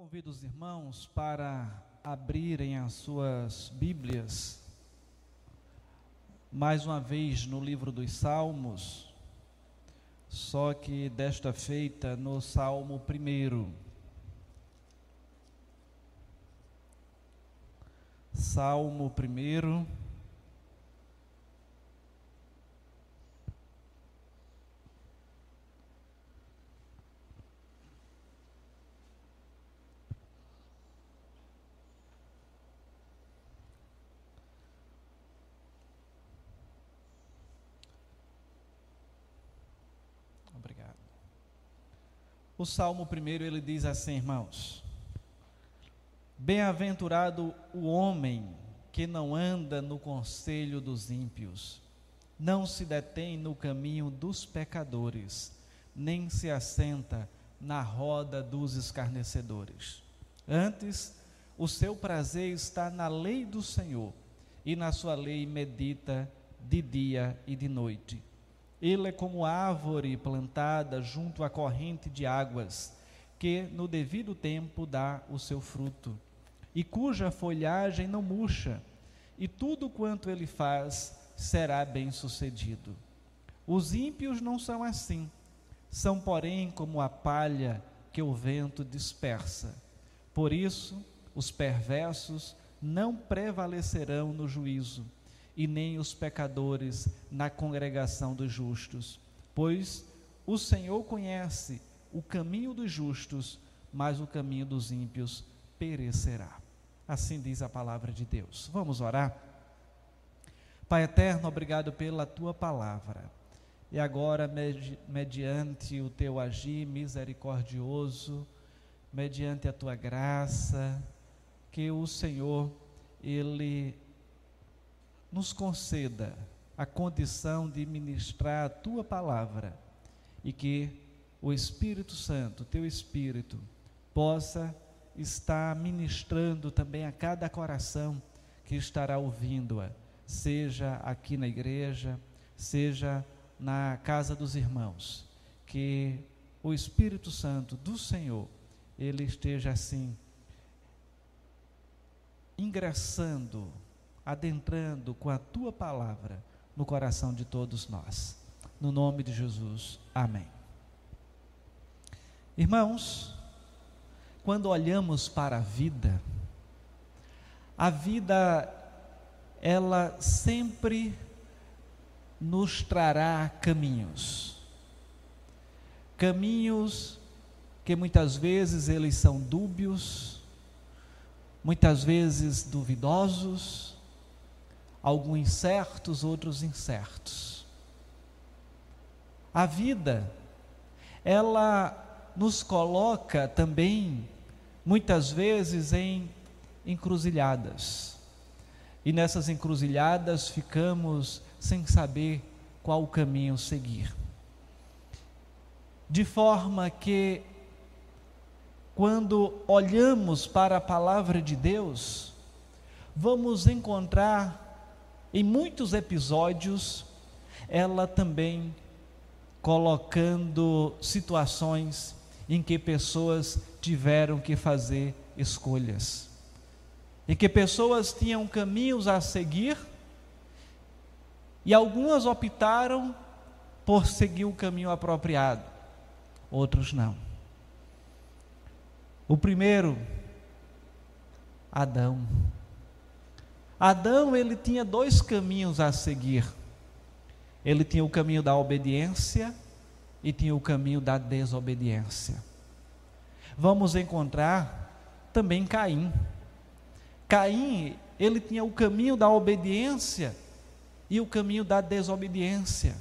Convido os irmãos para abrirem as suas Bíblias, mais uma vez no livro dos Salmos, só que desta feita no Salmo primeiro. Salmo primeiro. O Salmo primeiro ele diz assim, irmãos: Bem-aventurado o homem que não anda no conselho dos ímpios, não se detém no caminho dos pecadores, nem se assenta na roda dos escarnecedores. Antes, o seu prazer está na lei do Senhor, e na sua lei medita de dia e de noite. Ele é como árvore plantada junto à corrente de águas, que no devido tempo dá o seu fruto, e cuja folhagem não murcha, e tudo quanto ele faz será bem-sucedido. Os ímpios não são assim, são, porém, como a palha que o vento dispersa. Por isso, os perversos não prevalecerão no juízo e nem os pecadores na congregação dos justos. Pois o Senhor conhece o caminho dos justos, mas o caminho dos ímpios perecerá. Assim diz a palavra de Deus. Vamos orar? Pai eterno, obrigado pela tua palavra. E agora, mediante o teu agir misericordioso, mediante a tua graça, que o Senhor, Ele nos conceda a condição de ministrar a tua palavra e que o Espírito Santo, teu Espírito, possa estar ministrando também a cada coração que estará ouvindo-a, seja aqui na igreja, seja na casa dos irmãos. Que o Espírito Santo do Senhor, ele esteja assim, ingressando adentrando com a tua palavra no coração de todos nós. No nome de Jesus. Amém. Irmãos, quando olhamos para a vida, a vida ela sempre nos trará caminhos. Caminhos que muitas vezes eles são dúbios, muitas vezes duvidosos, alguns certos, outros incertos. A vida, ela nos coloca também, muitas vezes, em encruzilhadas. E nessas encruzilhadas ficamos sem saber qual caminho seguir. De forma que, quando olhamos para a palavra de Deus, vamos encontrar em muitos episódios, ela também colocando situações em que pessoas tiveram que fazer escolhas, em que pessoas tinham caminhos a seguir e algumas optaram por seguir o caminho apropriado, outros não. O primeiro, Adão. Adão ele tinha dois caminhos a seguir. Ele tinha o caminho da obediência e tinha o caminho da desobediência. Vamos encontrar também Caim. Caim, ele tinha o caminho da obediência e o caminho da desobediência.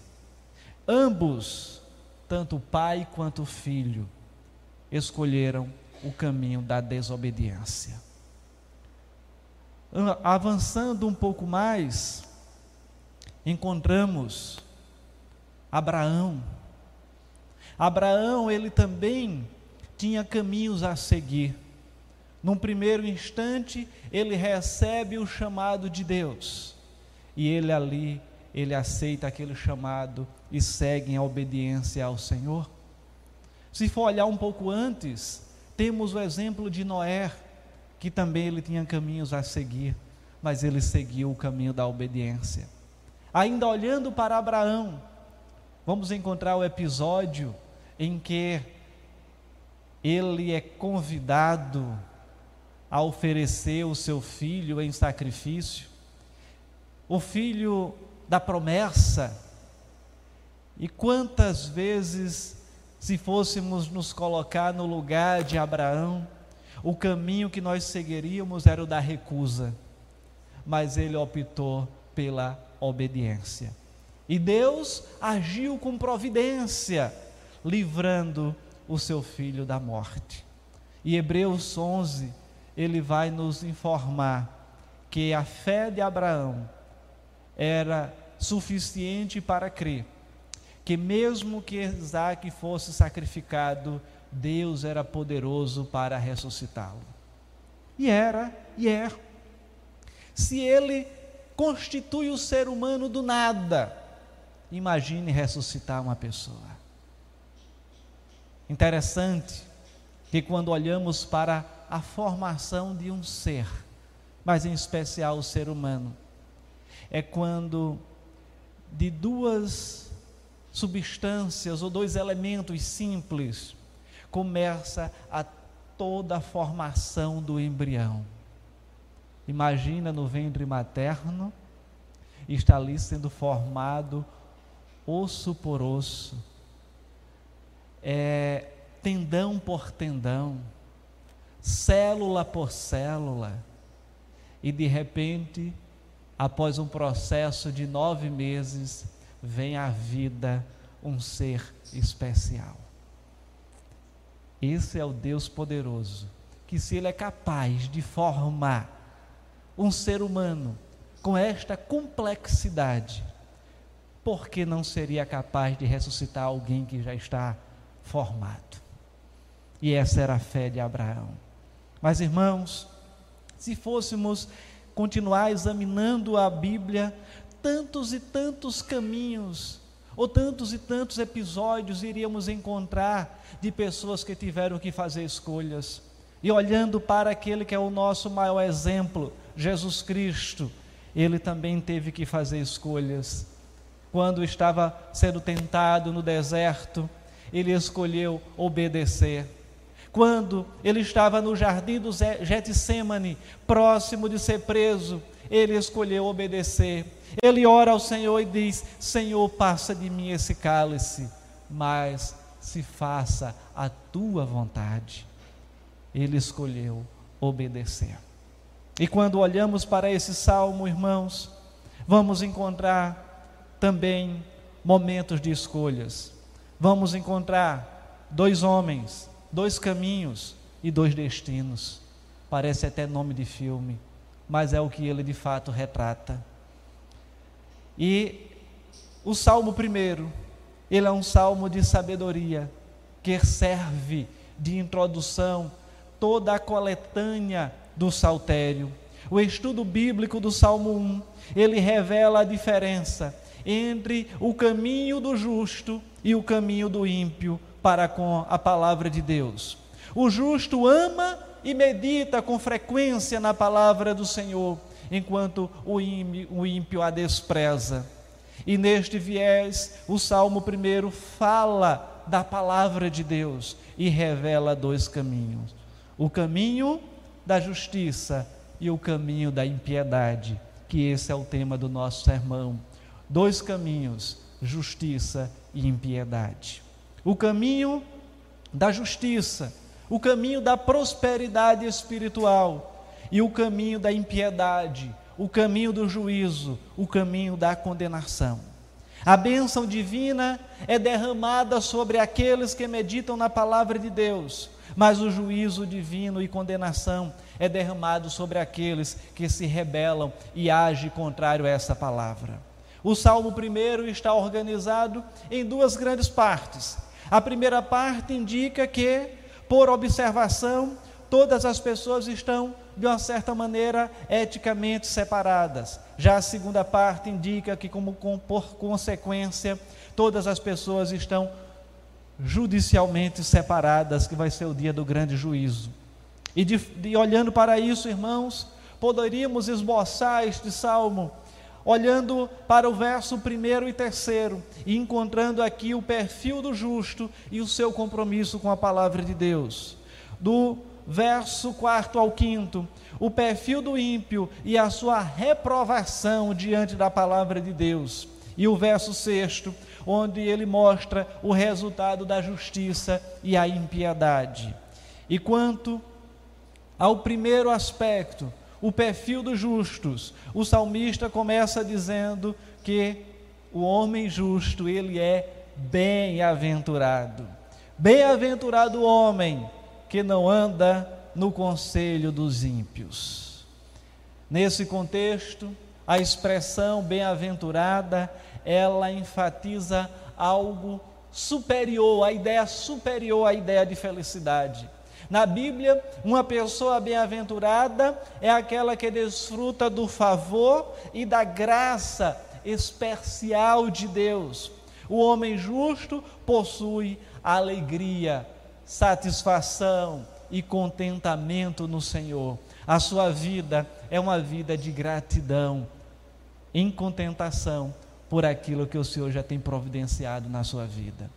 Ambos, tanto o pai quanto o filho, escolheram o caminho da desobediência avançando um pouco mais, encontramos Abraão. Abraão, ele também tinha caminhos a seguir. Num primeiro instante, ele recebe o chamado de Deus. E ele ali, ele aceita aquele chamado e segue em obediência ao Senhor. Se for olhar um pouco antes, Temos o exemplo de Noé, que também ele tinha caminhos a seguir, mas ele seguiu o caminho da obediência. Ainda olhando para Abraão, vamos encontrar o episódio em que ele é convidado a oferecer o seu filho em sacrifício, o filho da promessa. E quantas vezes, se fôssemos nos colocar no lugar de Abraão, o caminho que nós seguiríamos era o da recusa, mas ele optou pela obediência. E Deus agiu com providência, livrando o seu filho da morte. E Hebreus 11, ele vai nos informar que a fé de Abraão era suficiente para crer que mesmo que Isaac fosse sacrificado, Deus era poderoso para ressuscitá-lo. E era, e é. Se ele constitui o ser humano do nada, imagine ressuscitar uma pessoa. Interessante que quando olhamos para a formação de um ser, mas em especial o ser humano, é quando de duas substâncias ou dois elementos simples começa a toda a formação do embrião. Imagina no ventre materno, está ali sendo formado osso por osso, é, tendão por tendão, célula por célula, e de repente, após um processo de nove meses, vem à vida um ser especial. Esse é o Deus poderoso, que se Ele é capaz de formar um ser humano com esta complexidade, por que não seria capaz de ressuscitar alguém que já está formado. E essa era a fé de Abraão. Mas, irmãos, se fôssemos continuar examinando a Bíblia, tantos e tantos caminhos, ou tantos e tantos episódios iríamos encontrar de pessoas que tiveram que fazer escolhas. E olhando para aquele que é o nosso maior exemplo, Jesus Cristo, ele também teve que fazer escolhas. Quando estava sendo tentado no deserto, ele escolheu obedecer. Quando ele estava no jardim do Getsemane, próximo de ser preso, ele escolheu obedecer. Ele ora ao Senhor e diz: Senhor, passa de mim esse cálice, mas se faça a tua vontade. Ele escolheu obedecer. E quando olhamos para esse salmo, irmãos, vamos encontrar também momentos de escolhas vamos encontrar dois homens, dois caminhos e dois destinos. Parece até nome de filme, mas é o que ele de fato retrata. E o salmo primeiro, ele é um salmo de sabedoria, que serve de introdução toda a coletânea do saltério. O estudo bíblico do Salmo 1, ele revela a diferença entre o caminho do justo e o caminho do ímpio para com a palavra de Deus. O justo ama e medita com frequência na palavra do Senhor, enquanto o ímpio, a despreza. E neste viés, o Salmo primeiro fala da palavra de Deus e revela dois caminhos: o caminho da justiça e o caminho da impiedade, que esse é o tema do nosso sermão. Dois caminhos, justiça e impiedade. O caminho da justiça, o caminho da prosperidade espiritual e o caminho da impiedade, o caminho do juízo, o caminho da condenação. A bênção divina é derramada sobre aqueles que meditam na palavra de Deus, mas o juízo divino e condenação é derramado sobre aqueles que se rebelam e agem contrário a essa palavra. O Salmo primeiro está organizado em duas grandes partes. A primeira parte indica que, por observação, todas as pessoas estão, de uma certa maneira, eticamente separadas. Já a segunda parte indica que, como por consequência, todas as pessoas estão judicialmente separadas, que vai ser o dia do grande juízo. E de, de olhando para isso, irmãos, poderíamos esboçar este salmo olhando para o verso primeiro e terceiro e encontrando aqui o perfil do justo e o seu compromisso com a palavra de Deus. Do verso quarto ao quinto, o perfil do ímpio e a sua reprovação diante da palavra de Deus. E o verso sexto, onde ele mostra o resultado da justiça e a impiedade. E quanto ao primeiro aspecto, o perfil dos justos, o salmista começa dizendo que o homem justo, ele é bem-aventurado. Bem-aventurado o homem que não anda no conselho dos ímpios. Nesse contexto, a expressão bem-aventurada, ela enfatiza algo superior, a ideia superior à ideia de felicidade. Na Bíblia, uma pessoa bem-aventurada é aquela que desfruta do favor e da graça especial de Deus. O homem justo possui alegria, satisfação e contentamento no Senhor. A sua vida é uma vida de gratidão, em contentação por aquilo que o Senhor já tem providenciado na sua vida.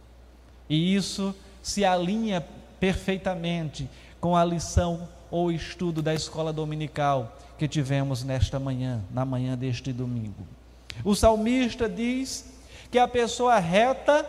E isso se alinha perfeitamente com a lição ou estudo da escola dominical que tivemos nesta manhã, na manhã deste domingo. O salmista diz que a pessoa reta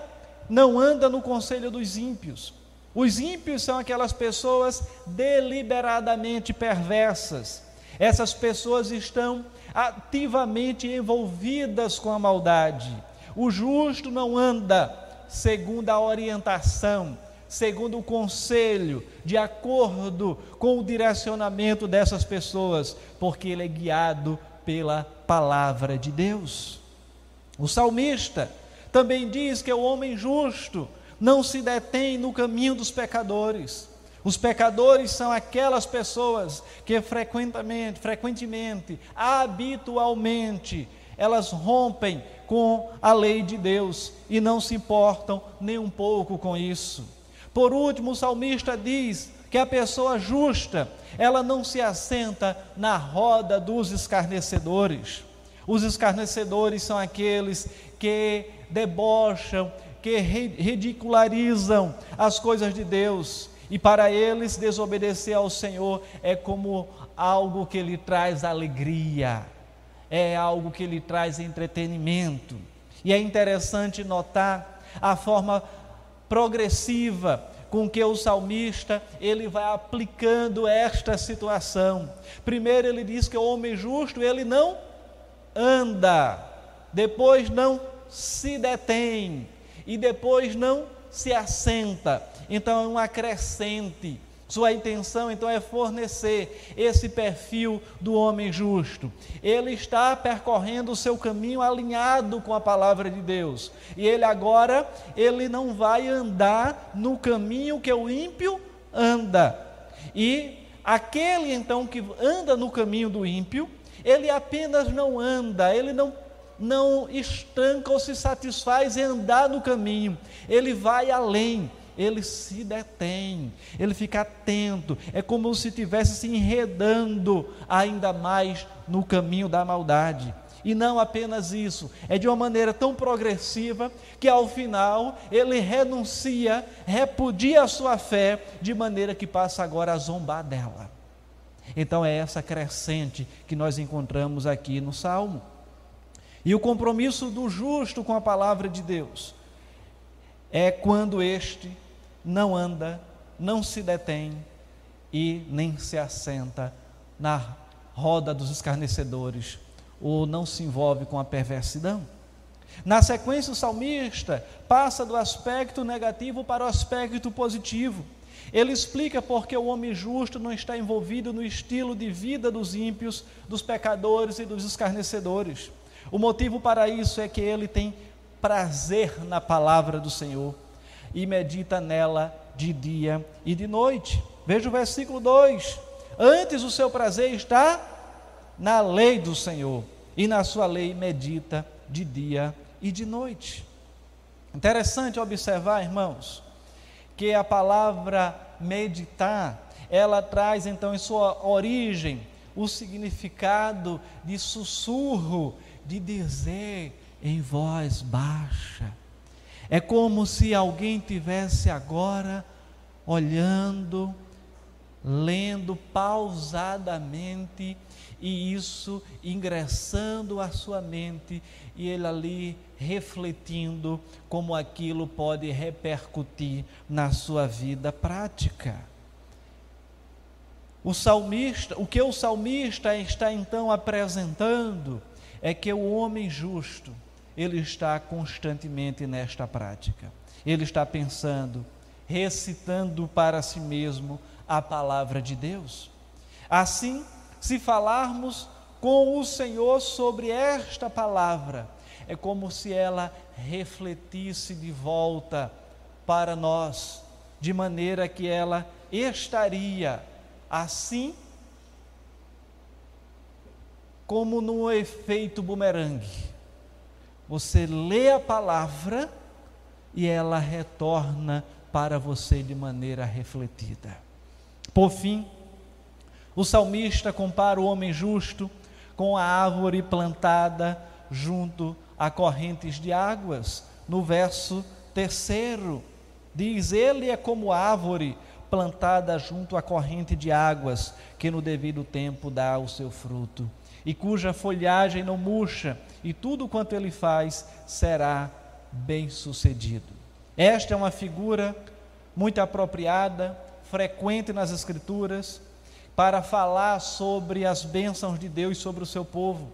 não anda no conselho dos ímpios. Os ímpios são aquelas pessoas deliberadamente perversas. Essas pessoas estão ativamente envolvidas com a maldade. O justo não anda segundo a orientação, segundo o conselho, de acordo com o direcionamento dessas pessoas, porque ele é guiado pela palavra de Deus. O salmista também diz que o homem justo não se detém no caminho dos pecadores. Os pecadores são aquelas pessoas que frequentemente, frequentemente, habitualmente, elas rompem com a lei de Deus e não se importam nem um pouco com isso. Por último, o salmista diz que a pessoa justa, ela não se assenta na roda dos escarnecedores. Os escarnecedores são aqueles que debocham, que ridicularizam as coisas de Deus, e para eles desobedecer ao Senhor é como algo que lhe traz alegria, é algo que lhe traz entretenimento. E é interessante notar a forma progressiva com que o salmista ele vai aplicando esta situação. Primeiro ele diz que o homem justo ele não anda, depois não se detém e depois não se assenta. Então é um acrescente sua intenção então é fornecer esse perfil do homem justo. Ele está percorrendo o seu caminho alinhado com a palavra de Deus. E ele agora, ele não vai andar no caminho que o ímpio anda. E aquele então que anda no caminho do ímpio, ele apenas não anda, ele não não estanca ou se satisfaz em andar no caminho, ele vai além ele se detém, ele fica atento, é como se estivesse se enredando ainda mais no caminho da maldade. E não apenas isso, é de uma maneira tão progressiva que ao final ele renuncia, repudia a sua fé, de maneira que passa agora a zombar dela. Então é essa crescente que nós encontramos aqui no Salmo. E o compromisso do justo com a palavra de Deus é quando este não anda, não se detém e nem se assenta na roda dos escarnecedores, ou não se envolve com a perversidão. Na sequência, o salmista passa do aspecto negativo para o aspecto positivo. Ele explica porque o homem justo não está envolvido no estilo de vida dos ímpios, dos pecadores e dos escarnecedores. O motivo para isso é que ele tem prazer na palavra do Senhor e medita nela de dia e de noite. Veja o versículo 2: Antes o seu prazer está na lei do Senhor, e na sua lei medita de dia e de noite. Interessante observar, irmãos, que a palavra meditar, ela traz então em sua origem o significado de sussurro, de dizer em voz baixa. É como se alguém tivesse agora olhando, lendo pausadamente e isso ingressando à sua mente e ele ali refletindo como aquilo pode repercutir na sua vida prática. O salmista, o que o salmista está então apresentando é que o homem justo, ele está constantemente nesta prática. Ele está pensando, recitando para si mesmo a palavra de Deus. Assim, se falarmos com o Senhor sobre esta palavra, é como se ela refletisse de volta para nós, de maneira que ela estaria assim como no efeito bumerangue. Você lê a palavra e ela retorna para você de maneira refletida. Por fim, o salmista compara o homem justo com a árvore plantada junto a correntes de águas. No verso terceiro, diz: Ele é como árvore plantada junto à corrente de águas, que no devido tempo dá o seu fruto, e cuja folhagem não murcha, e tudo quanto ele faz será bem sucedido. Esta é uma figura muito apropriada, frequente nas Escrituras, para falar sobre as bênçãos de Deus sobre o seu povo.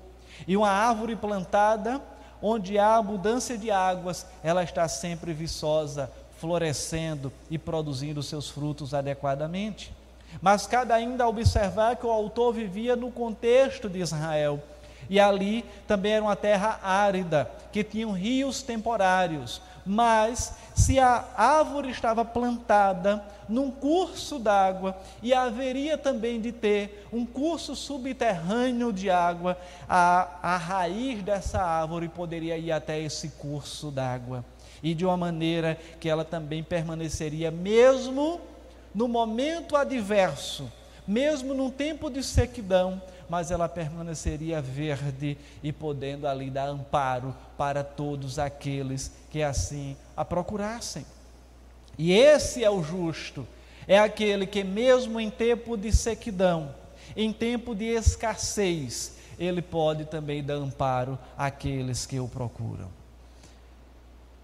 E uma árvore plantada onde há abundância de águas, ela está sempre viçosa, florescendo e produzindo seus frutos adequadamente. Mas cabe ainda observar que o autor vivia no contexto de Israel. E ali também era uma terra árida, que tinham rios temporários. Mas se a árvore estava plantada num curso d'água e haveria também de ter um curso subterrâneo de água, a, a raiz dessa árvore poderia ir até esse curso d'água. E de uma maneira que ela também permaneceria, mesmo no momento adverso, mesmo num tempo de sequidão, mas ela permaneceria verde e podendo ali dar amparo para todos aqueles que assim a procurassem. E esse é o justo, é aquele que, mesmo em tempo de sequidão, em tempo de escassez, ele pode também dar amparo àqueles que o procuram.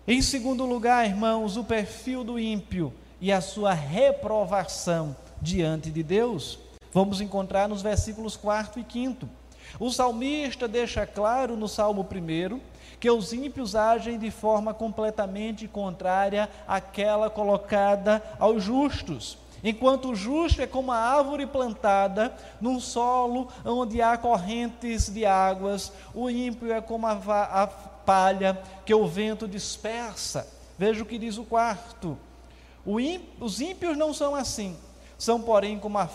Em segundo lugar, irmãos, o perfil do ímpio e a sua reprovação diante de Deus. Vamos encontrar nos versículos 4 e 5. O salmista deixa claro no Salmo 1 que os ímpios agem de forma completamente contrária àquela colocada aos justos. Enquanto o justo é como a árvore plantada num solo onde há correntes de águas, o ímpio é como a, a palha que o vento dispersa. Veja o que diz o quarto. Os ímpios não são assim, são, porém, como a,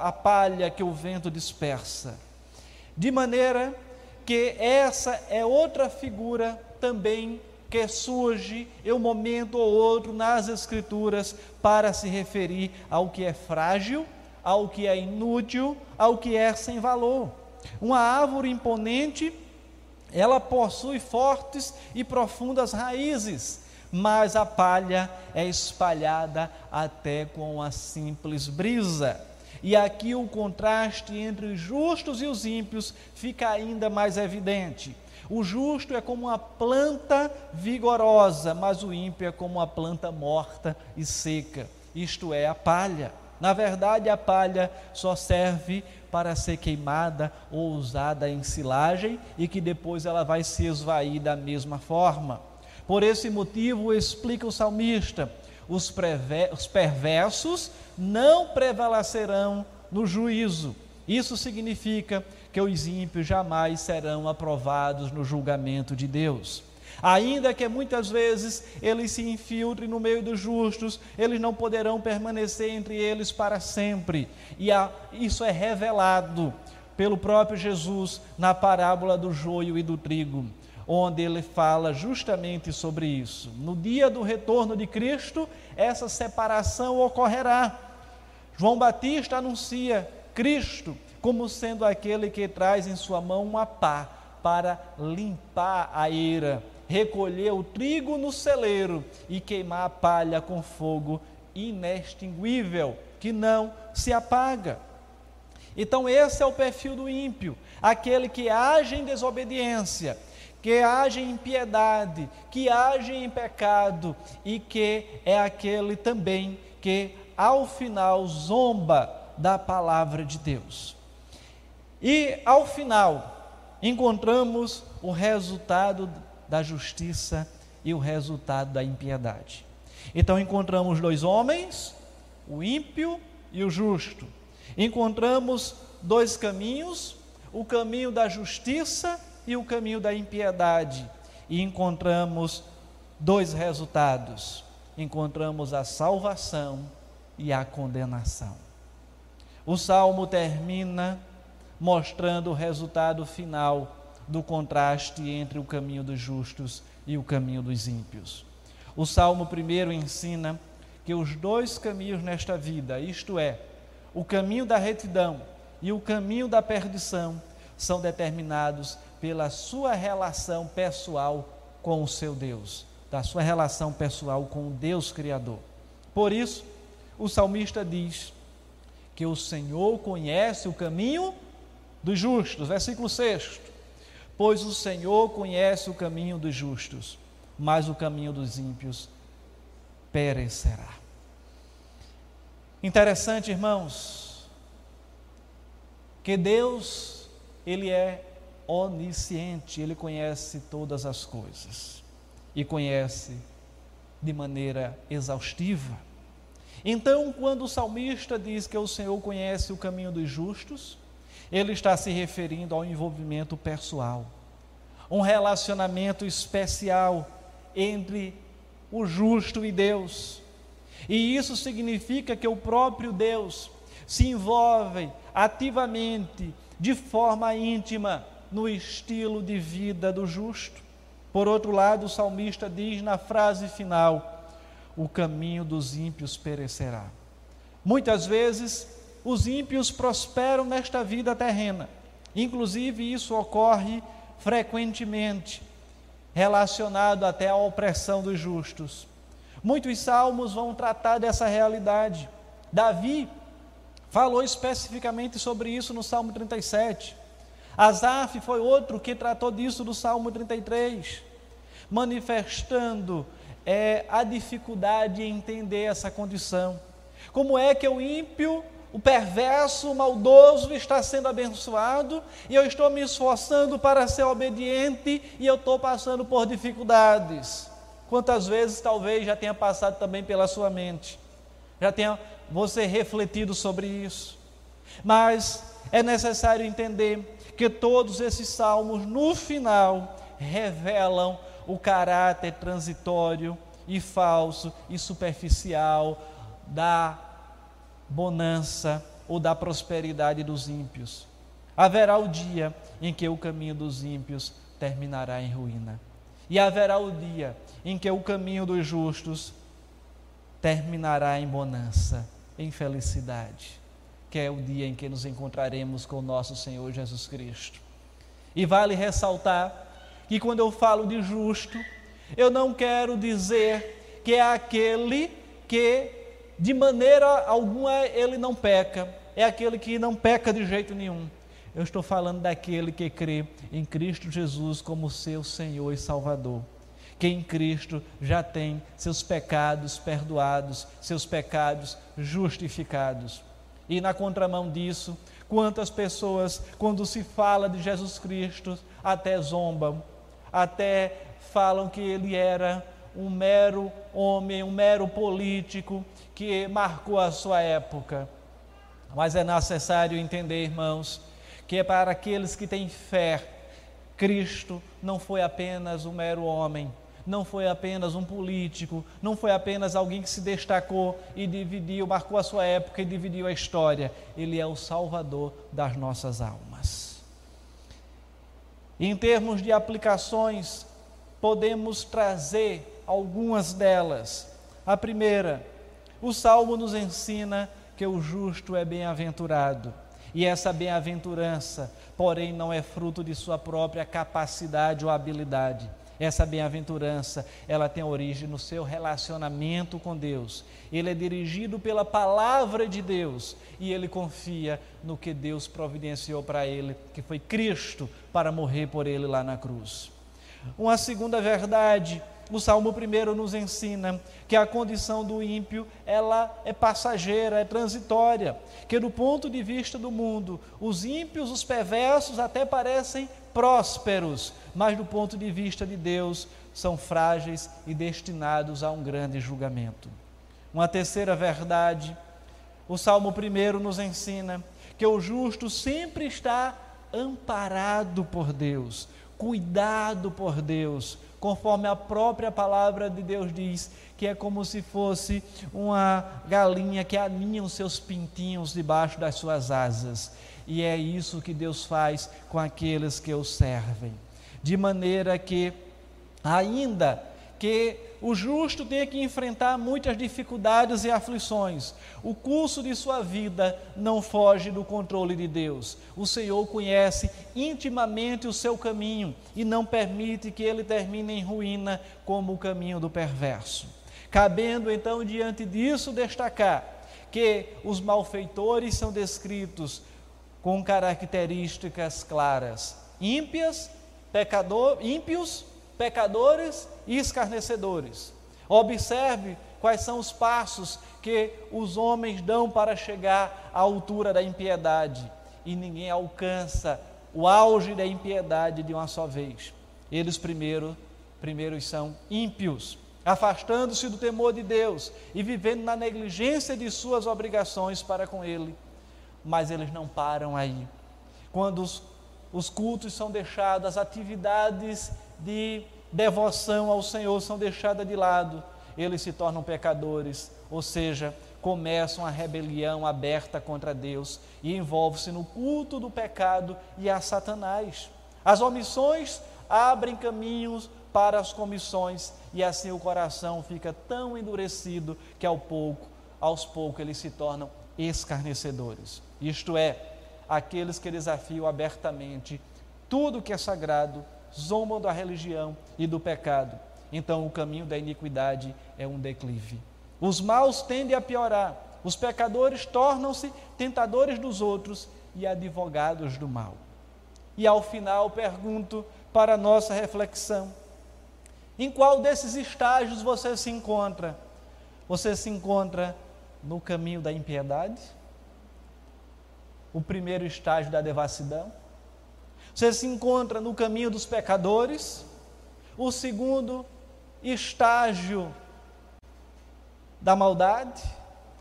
a palha que o vento dispersa. De maneira que essa é outra figura também que surge em um momento ou outro nas Escrituras para se referir ao que é frágil, ao que é inútil, ao que é sem valor. Uma árvore imponente, ela possui fortes e profundas raízes, mas a palha é espalhada até com a simples brisa. E aqui o contraste entre os justos e os ímpios fica ainda mais evidente. O justo é como uma planta vigorosa, mas o ímpio é como uma planta morta e seca, isto é, a palha. Na verdade, a palha só serve para ser queimada ou usada em silagem e que depois ela vai se esvair da mesma forma. Por esse motivo, explica o salmista: os, perversos não prevalecerão no juízo. Isso significa que os ímpios jamais serão aprovados no julgamento de Deus. Ainda que muitas vezes eles se infiltrem no meio dos justos, eles não poderão permanecer entre eles para sempre. E a, isso é revelado pelo próprio Jesus na parábola do joio e do trigo onde ele fala justamente sobre isso. No dia do retorno de Cristo, essa separação ocorrerá. João Batista anuncia Cristo como sendo aquele que traz em sua mão uma pá para limpar a eira, recolher o trigo no celeiro e queimar a palha com fogo inextinguível, que não se apaga. Então, esse é o perfil do ímpio, aquele que age em desobediência, que age em impiedade, que age em pecado e que é aquele também que, ao final, zomba da palavra de Deus. E, ao final, encontramos o resultado da justiça e o resultado da impiedade. Então, encontramos dois homens, o ímpio e o justo encontramos dois caminhos: o caminho da justiça e o caminho da impiedade. E encontramos dois resultados: encontramos a salvação e a condenação. O salmo termina mostrando o resultado final do contraste entre o caminho dos justos e o caminho dos ímpios. O salmo primeiro ensina que os dois caminhos nesta vida, isto é, o caminho da retidão e o caminho da perdição são determinados pela sua relação pessoal com o seu Deus, da sua relação pessoal com o Deus Criador. Por isso, o salmista diz que o Senhor conhece o caminho dos justos, versículo 6. Pois o Senhor conhece o caminho dos justos, mas o caminho dos ímpios perecerá. Interessante, irmãos, que Deus, Ele é onisciente, Ele conhece todas as coisas e conhece de maneira exaustiva. Então, quando o salmista diz que o Senhor conhece o caminho dos justos, ele está se referindo ao envolvimento pessoal, um relacionamento especial entre o justo e Deus. E isso significa que o próprio Deus se envolve ativamente, de forma íntima, no estilo de vida do justo. Por outro lado, o salmista diz na frase final: o caminho dos ímpios perecerá. Muitas vezes, os ímpios prosperam nesta vida terrena. Inclusive, isso ocorre frequentemente, relacionado até à opressão dos justos. Muitos salmos vão tratar dessa realidade. Davi falou especificamente sobre isso no Salmo 37. Asaf foi outro que tratou disso no Salmo 33, manifestando é, a dificuldade em entender essa condição. Como é que o ímpio, o perverso, o maldoso está sendo abençoado e eu estou me esforçando para ser obediente e eu estou passando por dificuldades? Quantas vezes talvez já tenha passado também pela sua mente, já tenha você refletido sobre isso. Mas é necessário entender que todos esses salmos, no final, revelam o caráter transitório e falso e superficial da bonança ou da prosperidade dos ímpios. Haverá o dia em que o caminho dos ímpios terminará em ruína. E haverá o dia em que o caminho dos justos terminará em bonança, em felicidade, que é o dia em que nos encontraremos com o nosso Senhor Jesus Cristo. E vale ressaltar que quando eu falo de justo, eu não quero dizer que é aquele que de maneira alguma ele não peca, é aquele que não peca de jeito nenhum eu estou falando daquele que crê em Cristo Jesus como seu Senhor e Salvador. Que em Cristo já tem seus pecados perdoados, seus pecados justificados. E na contramão disso, quantas pessoas, quando se fala de Jesus Cristo, até zombam, até falam que ele era um mero homem, um mero político que marcou a sua época. Mas é necessário entender, irmãos, que para aqueles que têm fé. Cristo não foi apenas um mero homem, não foi apenas um político, não foi apenas alguém que se destacou e dividiu, marcou a sua época e dividiu a história. Ele é o Salvador das nossas almas. Em termos de aplicações, podemos trazer algumas delas. A primeira, o salmo nos ensina que o justo é bem-aventurado. E essa bem-aventurança, porém, não é fruto de sua própria capacidade ou habilidade. Essa bem-aventurança, ela tem origem no seu relacionamento com Deus. Ele é dirigido pela palavra de Deus e ele confia no que Deus providenciou para ele, que foi Cristo para morrer por ele lá na cruz. Uma segunda verdade o Salmo 1 nos ensina que a condição do ímpio, ela é passageira, é transitória, que do ponto de vista do mundo, os ímpios, os perversos até parecem prósperos, mas do ponto de vista de Deus, são frágeis e destinados a um grande julgamento. Uma terceira verdade, o Salmo 1 nos ensina que o justo sempre está amparado por Deus, cuidado por Deus, conforme a própria palavra de Deus diz, que é como se fosse uma galinha que aninha os seus pintinhos debaixo das suas asas. E é isso que Deus faz com aqueles que o servem. De maneira que, ainda que o justo tenha que enfrentar muitas dificuldades e aflições. O curso de sua vida não foge do controle de Deus. O Senhor conhece intimamente o seu caminho e não permite que ele termine em ruína como o caminho do perverso. Cabendo então diante disso destacar que os malfeitores são descritos com características claras: ímpias, pecador, ímpios, pecadores e escarnecedores. Observe quais são os passos que os homens dão para chegar à altura da impiedade, e ninguém alcança o auge da impiedade de uma só vez. Eles primeiro, primeiros são ímpios, afastando-se do temor de Deus e vivendo na negligência de suas obrigações para com ele. Mas eles não param aí. Quando os, os cultos são deixados, as atividades de devoção ao Senhor são deixadas de lado, eles se tornam pecadores, ou seja, começam a rebelião aberta contra Deus e envolve-se no culto do pecado e a Satanás. As omissões abrem caminhos para as comissões e assim o coração fica tão endurecido que ao pouco, aos poucos eles se tornam escarnecedores. Isto é, aqueles que desafiam abertamente tudo que é sagrado zombam da religião e do pecado. Então o caminho da iniquidade é um declive. Os maus tendem a piorar, os pecadores tornam-se tentadores dos outros e advogados do mal. E ao final pergunto para nossa reflexão: em qual desses estágios você se encontra? Você se encontra no caminho da impiedade? O primeiro estágio da devassidão? Você se encontra no caminho dos pecadores. O segundo estágio da maldade,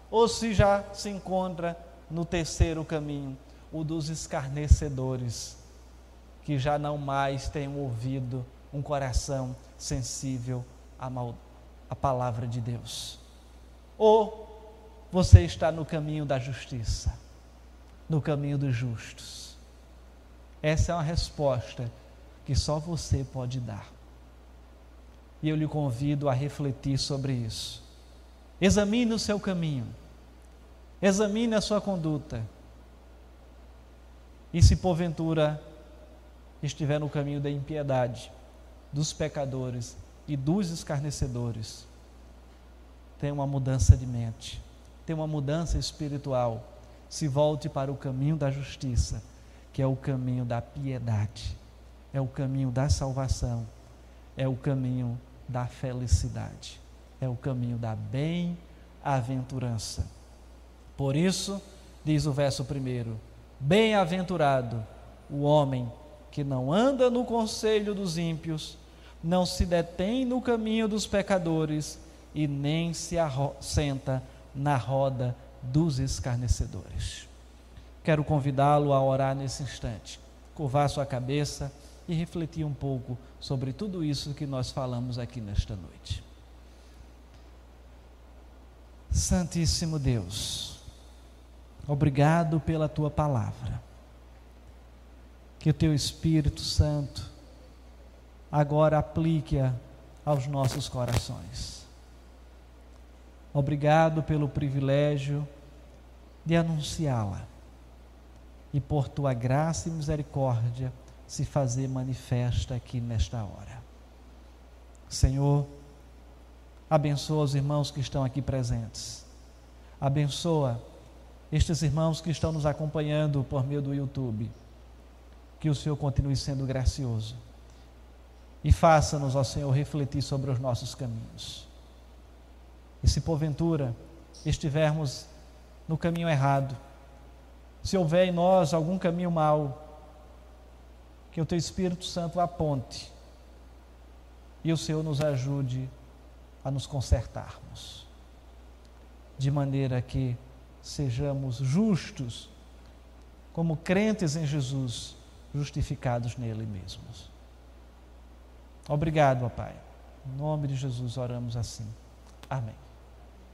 ou se já se encontra no terceiro caminho, o dos escarnecedores, que já não mais têm um ouvido, um coração sensível à, mal, à palavra de Deus. Ou você está no caminho da justiça, no caminho dos justos essa é uma resposta que só você pode dar. E eu lhe convido a refletir sobre isso. Examine o seu caminho. Examine a sua conduta. E se porventura estiver no caminho da impiedade, dos pecadores e dos escarnecedores, tenha uma mudança de mente, tenha uma mudança espiritual. Se volte para o caminho da justiça que é o caminho da piedade, é o caminho da salvação, é o caminho da felicidade, é o caminho da bem-aventurança. Por isso, diz o verso primeiro: Bem-aventurado o homem que não anda no conselho dos ímpios, não se detém no caminho dos pecadores e nem se senta na roda dos escarnecedores. Quero convidá-lo a orar nesse instante, curvar sua cabeça e refletir um pouco sobre tudo isso que nós falamos aqui nesta noite. Santíssimo Deus, obrigado pela tua palavra. que o teu Espírito Santo agora aplique-a aos nossos corações. Obrigado pelo privilégio de anunciá-la e por tua graça e misericórdia se fazer manifesta aqui nesta hora. Senhor, abençoa os irmãos que estão aqui presentes. Abençoa estes irmãos que estão nos acompanhando por meio do YouTube. Que o Senhor continue sendo gracioso. E faça-nos, ó Senhor, refletir sobre os nossos caminhos. E se porventura estivermos no caminho errado, se houver em nós algum caminho mau, que o Teu Espírito Santo aponte e o Senhor nos ajude a nos consertarmos, de maneira que sejamos justos, como crentes em Jesus, justificados nele mesmos. Obrigado, Pai. Em nome de Jesus oramos assim. Amém.